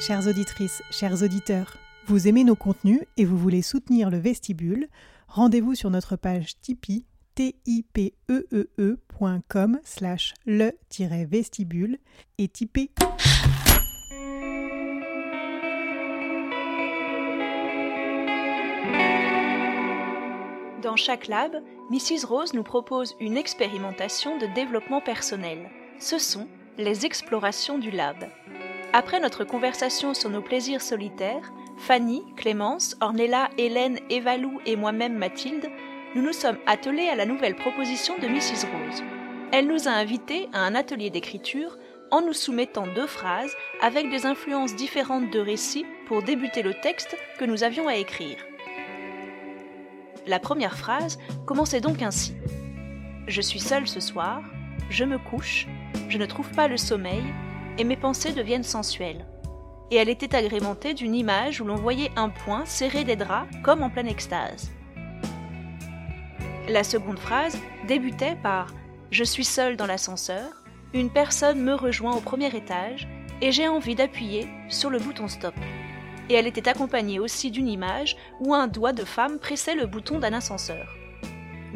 Chères auditrices, chers auditeurs, vous aimez nos contenus et vous voulez soutenir le vestibule, rendez-vous sur notre page Tipeee tipeee.com slash le-vestibule et Tipeee. Dans chaque lab, Mrs. Rose nous propose une expérimentation de développement personnel. Ce sont les explorations du lab. Après notre conversation sur nos plaisirs solitaires, Fanny, Clémence, Ornella, Hélène, Evalou et moi-même Mathilde, nous nous sommes attelés à la nouvelle proposition de Mrs. Rose. Elle nous a invités à un atelier d'écriture en nous soumettant deux phrases avec des influences différentes de récits pour débuter le texte que nous avions à écrire. La première phrase commençait donc ainsi. Je suis seule ce soir, je me couche, je ne trouve pas le sommeil, et mes pensées deviennent sensuelles. Et elle était agrémentée d'une image où l'on voyait un poing serré des draps comme en pleine extase. La seconde phrase débutait par Je suis seule dans l'ascenseur, une personne me rejoint au premier étage et j'ai envie d'appuyer sur le bouton stop et elle était accompagnée aussi d'une image où un doigt de femme pressait le bouton d'un ascenseur.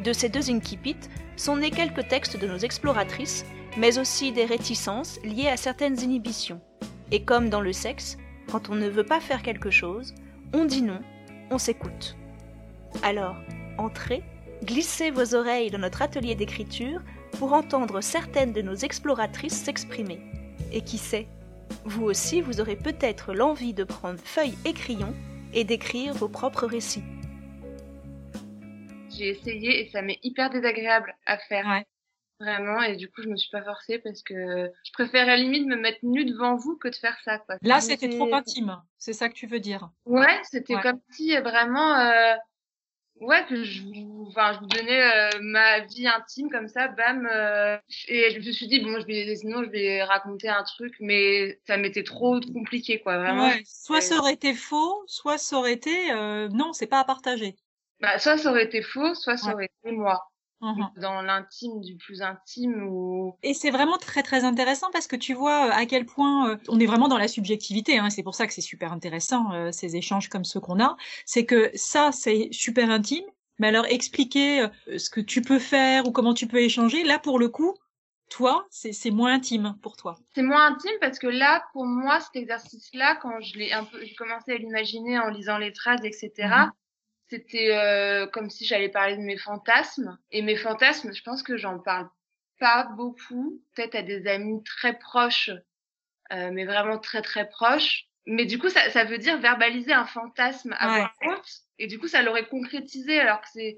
De ces deux incipits sont nés quelques textes de nos exploratrices, mais aussi des réticences liées à certaines inhibitions. Et comme dans le sexe, quand on ne veut pas faire quelque chose, on dit non, on s'écoute. Alors, entrez, glissez vos oreilles dans notre atelier d'écriture pour entendre certaines de nos exploratrices s'exprimer. Et qui sait, vous aussi, vous aurez peut-être l'envie de prendre feuille et crayon et d'écrire vos propres récits. J'ai essayé et ça m'est hyper désagréable à faire. Vraiment, et du coup, je me suis pas forcée parce que je préfère à la limite me mettre nue devant vous que de faire ça. Quoi. Là, c'était trop intime, c'est ça que tu veux dire. Ouais, c'était comme si vraiment euh, ouais que je enfin je vous donnais euh, ma vie intime comme ça bam euh, et je me suis dit bon je vais sinon je vais raconter un truc mais ça m'était trop compliqué quoi vraiment ouais. soit ça aurait été faux soit ça aurait été euh, non c'est pas à partager bah soit ça aurait été faux soit ça aurait été moi mmh dans l'intime du plus intime ou et c'est vraiment très très intéressant parce que tu vois à quel point on est vraiment dans la subjectivité hein, c'est pour ça que c'est super intéressant ces échanges comme ceux qu'on a. C'est que ça c'est super intime mais alors expliquer ce que tu peux faire ou comment tu peux échanger là pour le coup toi, c'est moins intime pour toi. C'est moins intime parce que là, pour moi, cet exercice-là, quand je l'ai un peu, j'ai commencé à l'imaginer en lisant les phrases, etc c'était euh, comme si j'allais parler de mes fantasmes. Et mes fantasmes, je pense que j'en parle pas beaucoup, peut-être à des amis très proches, euh, mais vraiment très très proches. Mais du coup, ça, ça veut dire verbaliser un fantasme à voix haute. Et du coup, ça l'aurait concrétisé, alors que c'est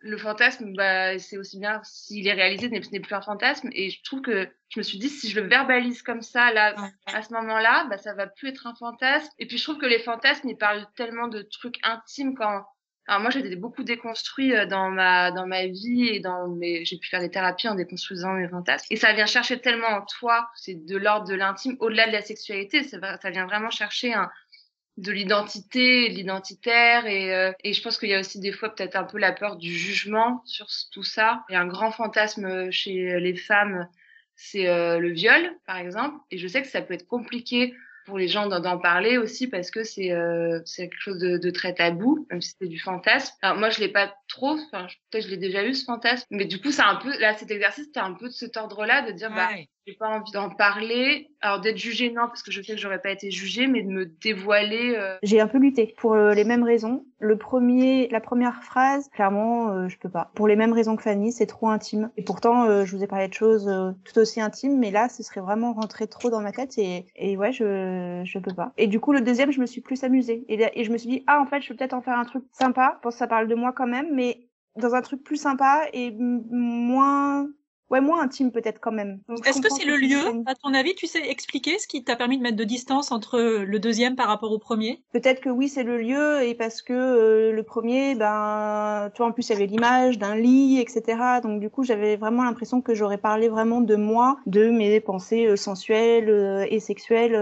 le fantasme, bah, c'est aussi bien s'il est réalisé, ce n'est plus un fantasme. Et je trouve que je me suis dit, si je le verbalise comme ça, là, à ce moment-là, bah, ça va plus être un fantasme. Et puis je trouve que les fantasmes, ils parlent tellement de trucs intimes quand alors moi, j'ai beaucoup déconstruit euh, dans ma dans ma vie et dans mes j'ai pu faire des thérapies en déconstruisant mes fantasmes. Et ça vient chercher tellement en toi, c'est de l'ordre de l'intime, au-delà de la sexualité. Ça, vient vraiment chercher de l'identité, de l'identitaire et, euh, et je pense qu'il y a aussi des fois peut-être un peu la peur du jugement sur tout ça. Il y a un grand fantasme chez les femmes, c'est euh, le viol par exemple et je sais que ça peut être compliqué pour les gens d'en parler aussi parce que c'est euh, quelque chose de, de, très tabou, même si c'est du fantasme. Alors moi, je l'ai pas trop, enfin, peut-être je l'ai déjà eu ce fantasme, mais du coup, c'est un peu, là, cet exercice, c'était un peu de cet ordre-là, de dire, bah, j'ai pas envie d'en parler. Alors d'être jugée, non, parce que je sais que j'aurais pas été jugée, mais de me dévoiler. Euh... J'ai un peu lutté pour euh, les mêmes raisons. Le premier, la première phrase, clairement, euh, je peux pas. Pour les mêmes raisons que Fanny, c'est trop intime. Et pourtant, euh, je vous ai parlé de choses tout aussi intimes, mais là, ce serait vraiment rentré trop dans ma tête et, et ouais, je je peux pas. Et du coup, le deuxième, je me suis plus amusée et, et je me suis dit ah en fait, je peux peut-être en faire un truc sympa. Je pense que ça parle de moi quand même, mais dans un truc plus sympa et moins ouais, moins intime peut-être quand même. Est-ce que c'est le lieu, à ton avis Tu sais expliquer ce qui t'a permis de mettre de distance entre le deuxième par rapport au premier? Peut-être que oui, c'est le lieu et parce que euh, le premier, ben, tu vois, en plus il y avait l'image d'un lit, etc. Donc du coup, j'avais vraiment l'impression que j'aurais parlé vraiment de moi, de mes pensées euh, sensuelles euh, et sexuelles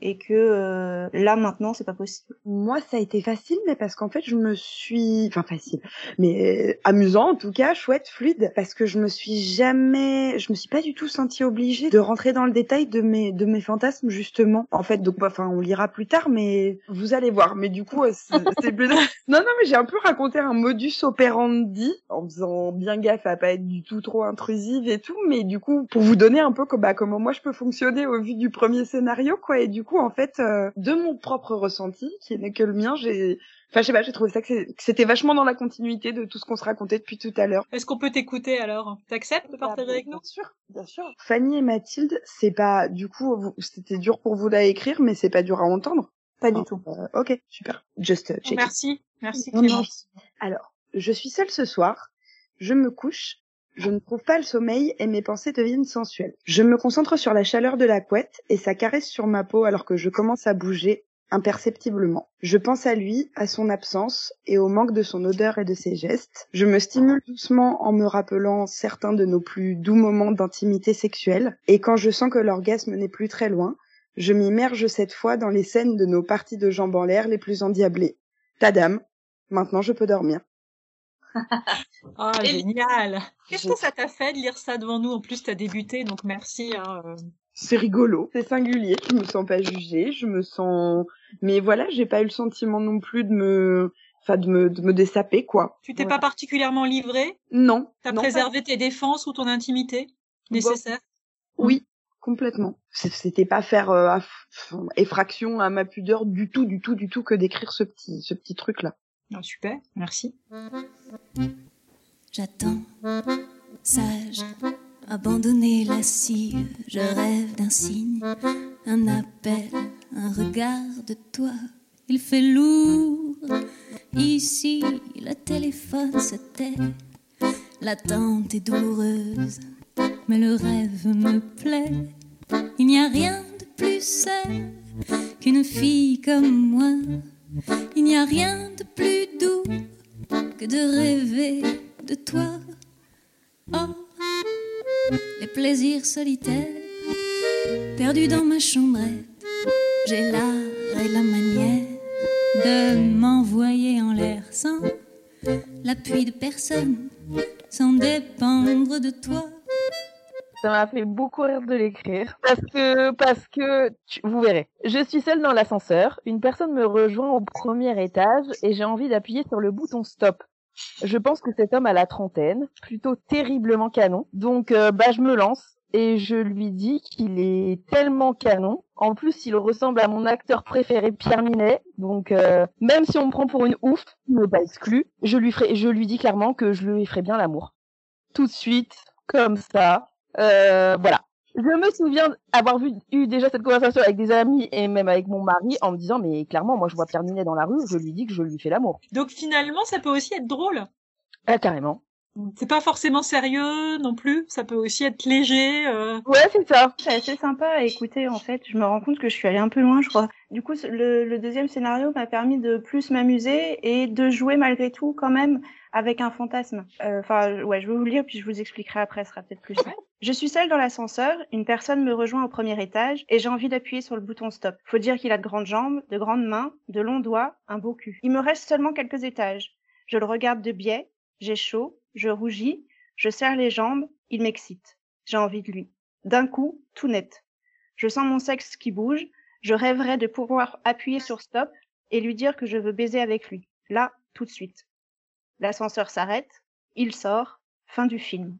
et que là maintenant, c'est pas possible. Moi, ça a été facile, mais parce qu'en fait, je me suis, enfin facile, mais amusant en tout cas, chouette, fluide, parce que je me suis jamais jamais, je me suis pas du tout sentie obligée de rentrer dans le détail de mes de mes fantasmes justement. En fait, donc enfin on lira plus tard, mais vous allez voir. Mais du coup, c'est plus non non mais j'ai un peu raconté un modus operandi en faisant bien gaffe à pas être du tout trop intrusive et tout, mais du coup pour vous donner un peu comme bah, comment moi je peux fonctionner au vu du premier scénario quoi. Et du coup en fait euh, de mon propre ressenti qui n'est que le mien, j'ai Enfin, je sais pas, j'ai trouvé ça que c'était vachement dans la continuité de tout ce qu'on se racontait depuis tout à l'heure. Est-ce qu'on peut t'écouter alors? T'acceptes de partager avec nous? Bien sûr, bien sûr. Fanny et Mathilde, c'est pas, du coup, c'était dur pour vous à écrire, mais c'est pas dur à entendre? Pas du tout. Euh, ok, super. Just uh, check. Merci, merci Clémence. Alors, je suis seule ce soir. Je me couche. Je ne trouve pas le sommeil et mes pensées deviennent sensuelles. Je me concentre sur la chaleur de la couette et sa caresse sur ma peau alors que je commence à bouger imperceptiblement. Je pense à lui, à son absence et au manque de son odeur et de ses gestes. Je me stimule doucement en me rappelant certains de nos plus doux moments d'intimité sexuelle. Et quand je sens que l'orgasme n'est plus très loin, je m'immerge cette fois dans les scènes de nos parties de jambes en l'air les plus endiablées. Tadam, maintenant je peux dormir. oh, génial Qu'est-ce que ça t'a fait de lire ça devant nous? En plus, t'as débuté, donc merci. Hein, c'est rigolo, c'est singulier, je me sens pas jugée, je me sens mais voilà, j'ai pas eu le sentiment non plus de me enfin de me de me dessaper quoi. Tu t'es pas particulièrement livré Non. T'as préservé tes défenses ou ton intimité nécessaire? Oui, complètement. C'était pas faire euh, effraction à ma pudeur du tout du tout du tout que d'écrire ce petit ce petit truc là. Super, merci. J'attends sage Abandonner la cire, je rêve d'un signe, un appel, un regard de toi. Il fait lourd, ici le téléphone se tait. L'attente est douloureuse, mais le rêve me plaît. Il n'y a rien de plus seul qu'une fille comme moi. Il n'y a rien de plus doux que de rêver de toi. Les plaisirs solitaires, perdus dans ma chambrette. J'ai l'art et la manière de m'envoyer en l'air sans l'appui de personne, sans dépendre de toi. Ça m'a fait beaucoup rire de l'écrire parce que parce que vous verrez. Je suis seule dans l'ascenseur, une personne me rejoint au premier étage et j'ai envie d'appuyer sur le bouton stop. Je pense que cet homme a la trentaine, plutôt terriblement canon. Donc euh, bah je me lance et je lui dis qu'il est tellement canon. En plus, il ressemble à mon acteur préféré Pierre Minet. Donc euh, même si on me prend pour une ouf, il n'est pas exclu. Je lui ferai, je lui dis clairement que je lui ferai bien l'amour. Tout de suite, comme ça. Euh, voilà. Je me souviens avoir vu, eu déjà cette conversation avec des amis et même avec mon mari en me disant mais clairement moi je vois Pierre dans la rue, je lui dis que je lui fais l'amour. Donc finalement ça peut aussi être drôle. Ah carrément. C'est pas forcément sérieux non plus, ça peut aussi être léger. Euh... Ouais, c'est ça. C'est assez sympa à écouter en fait. Je me rends compte que je suis allée un peu loin, je crois. Du coup, le, le deuxième scénario m'a permis de plus m'amuser et de jouer malgré tout quand même avec un fantasme. Euh, enfin, ouais, je vais vous le lire puis je vous expliquerai après, ce sera peut-être plus simple. Je suis seule dans l'ascenseur, une personne me rejoint au premier étage et j'ai envie d'appuyer sur le bouton stop. Faut dire qu'il a de grandes jambes, de grandes mains, de longs doigts, un beau cul. Il me reste seulement quelques étages. Je le regarde de biais, j'ai chaud, je rougis, je serre les jambes, il m'excite. J'ai envie de lui. D'un coup, tout net. Je sens mon sexe qui bouge, je rêverais de pouvoir appuyer sur stop et lui dire que je veux baiser avec lui. Là, tout de suite. L'ascenseur s'arrête, il sort, fin du film.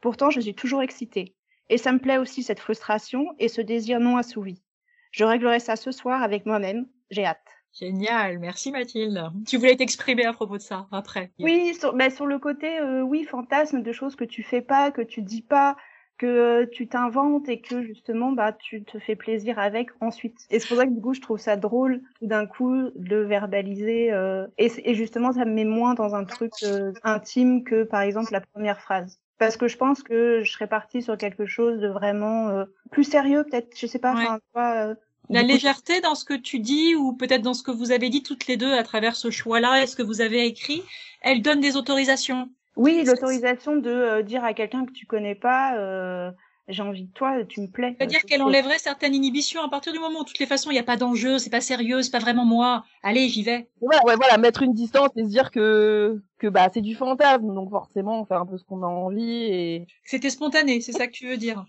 Pourtant, je suis toujours excitée. Et ça me plaît aussi cette frustration et ce désir non assouvi. Je réglerai ça ce soir avec moi-même, j'ai hâte. Génial, merci Mathilde. Tu voulais t'exprimer à propos de ça après. Oui, sur, bah, sur le côté, euh, oui, fantasme de choses que tu fais pas, que tu dis pas, que tu t'inventes et que justement bah tu te fais plaisir avec ensuite. Et c'est pour ça que du coup je trouve ça drôle tout d'un coup de verbaliser euh, et, et, justement ça me met moins dans un truc euh, intime que par exemple la première phrase. Parce que je pense que je serais partie sur quelque chose de vraiment euh, plus sérieux peut-être, je sais pas. Ouais. Pas, la légèreté dans ce que tu dis ou peut-être dans ce que vous avez dit toutes les deux à travers ce choix-là et ce que vous avez écrit, elle donne des autorisations. Oui, l'autorisation de euh, dire à quelqu'un que tu connais pas, euh, j'ai envie de toi, tu me plais. C'est-à-dire qu'elle enlèverait certaines inhibitions à partir du moment où, de toutes les façons, il n'y a pas d'enjeu, c'est pas sérieux, c'est pas vraiment moi. Allez, j'y vais. Ouais, ouais, voilà, mettre une distance et se dire que que bah c'est du fantasme, donc forcément on fait un peu ce qu'on a envie et. C'était spontané, c'est ça que tu veux dire.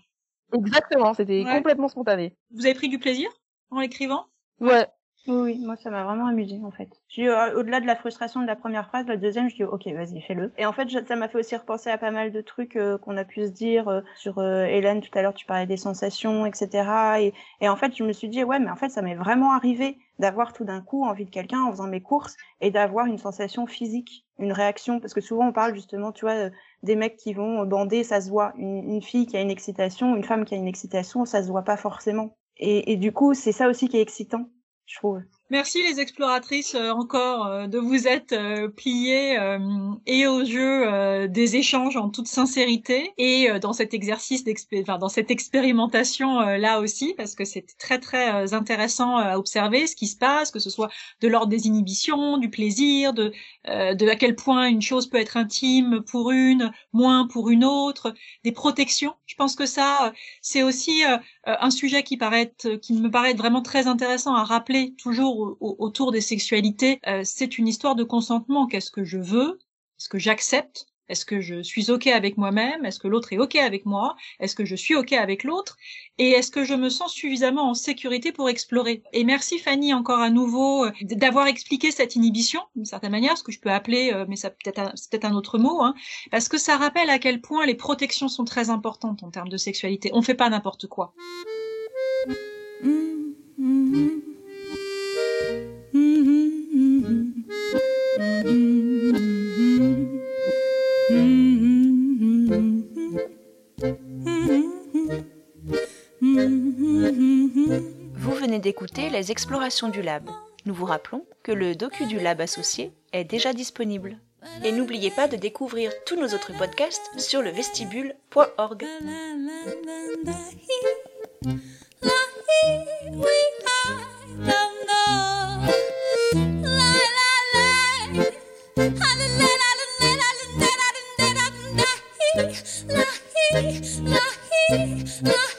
Exactement, c'était Ouais. complètement spontané. Vous avez pris du plaisir? En l'écrivant? Ouais. Oui, oui, moi ça m'a vraiment amusé en fait. Euh, au-delà de la frustration de la première phrase, la deuxième, je dis ok, vas-y, fais-le. Et en fait, ça m'a fait aussi repenser à pas mal de trucs euh, qu'on a pu se dire euh, sur euh, Hélène tout à l'heure. Tu parlais des sensations, etc. Et, et en fait, je me suis dit ouais, mais en fait, ça m'est vraiment arrivé d'avoir tout d'un coup envie de quelqu'un en faisant mes courses et d'avoir une sensation physique, une réaction. Parce que souvent on parle justement, tu vois, euh, des mecs qui vont bander, ça se voit. Une, une fille qui a une excitation, une femme qui a une excitation, ça se voit pas forcément. Et, du coup, c'est ça aussi qui est excitant, je trouve. Merci les exploratrices euh, encore euh, de vous être euh, pliées et au jeu des échanges en toute sincérité et dans cet exercice enfin dans cette expérimentation là aussi parce que c'est très très intéressant à observer ce qui se passe que ce soit de l'ordre des inhibitions, du plaisir, de à quel point une chose peut être intime pour une, moins pour une autre, des protections. Je pense que ça c'est aussi euh, euh, un sujet qui paraît être- qui me paraît vraiment très intéressant à rappeler toujours au- au- autour des sexualités. Euh, c'est une histoire de consentement. Qu'est-ce que je veux? Est-ce que j'accepte? Est-ce que je suis ok avec moi-même? Est-ce que l'autre est ok avec moi? Est-ce que je suis ok avec l'autre? Et est-ce que je me sens suffisamment en sécurité pour explorer? Et merci Fanny encore à nouveau euh, d'avoir expliqué cette inhibition d'une certaine manière, ce que je peux appeler, euh, mais c'est peut-être un autre mot, hein, parce que ça rappelle à quel point les protections sont très importantes en termes de sexualité. On fait pas n'importe quoi. Vous venez d'écouter les explorations du lab. Nous vous rappelons que le docu du lab associé est déjà disponible. Et n'oubliez pas de découvrir tous nos autres podcasts sur le vestibule.org. Ah,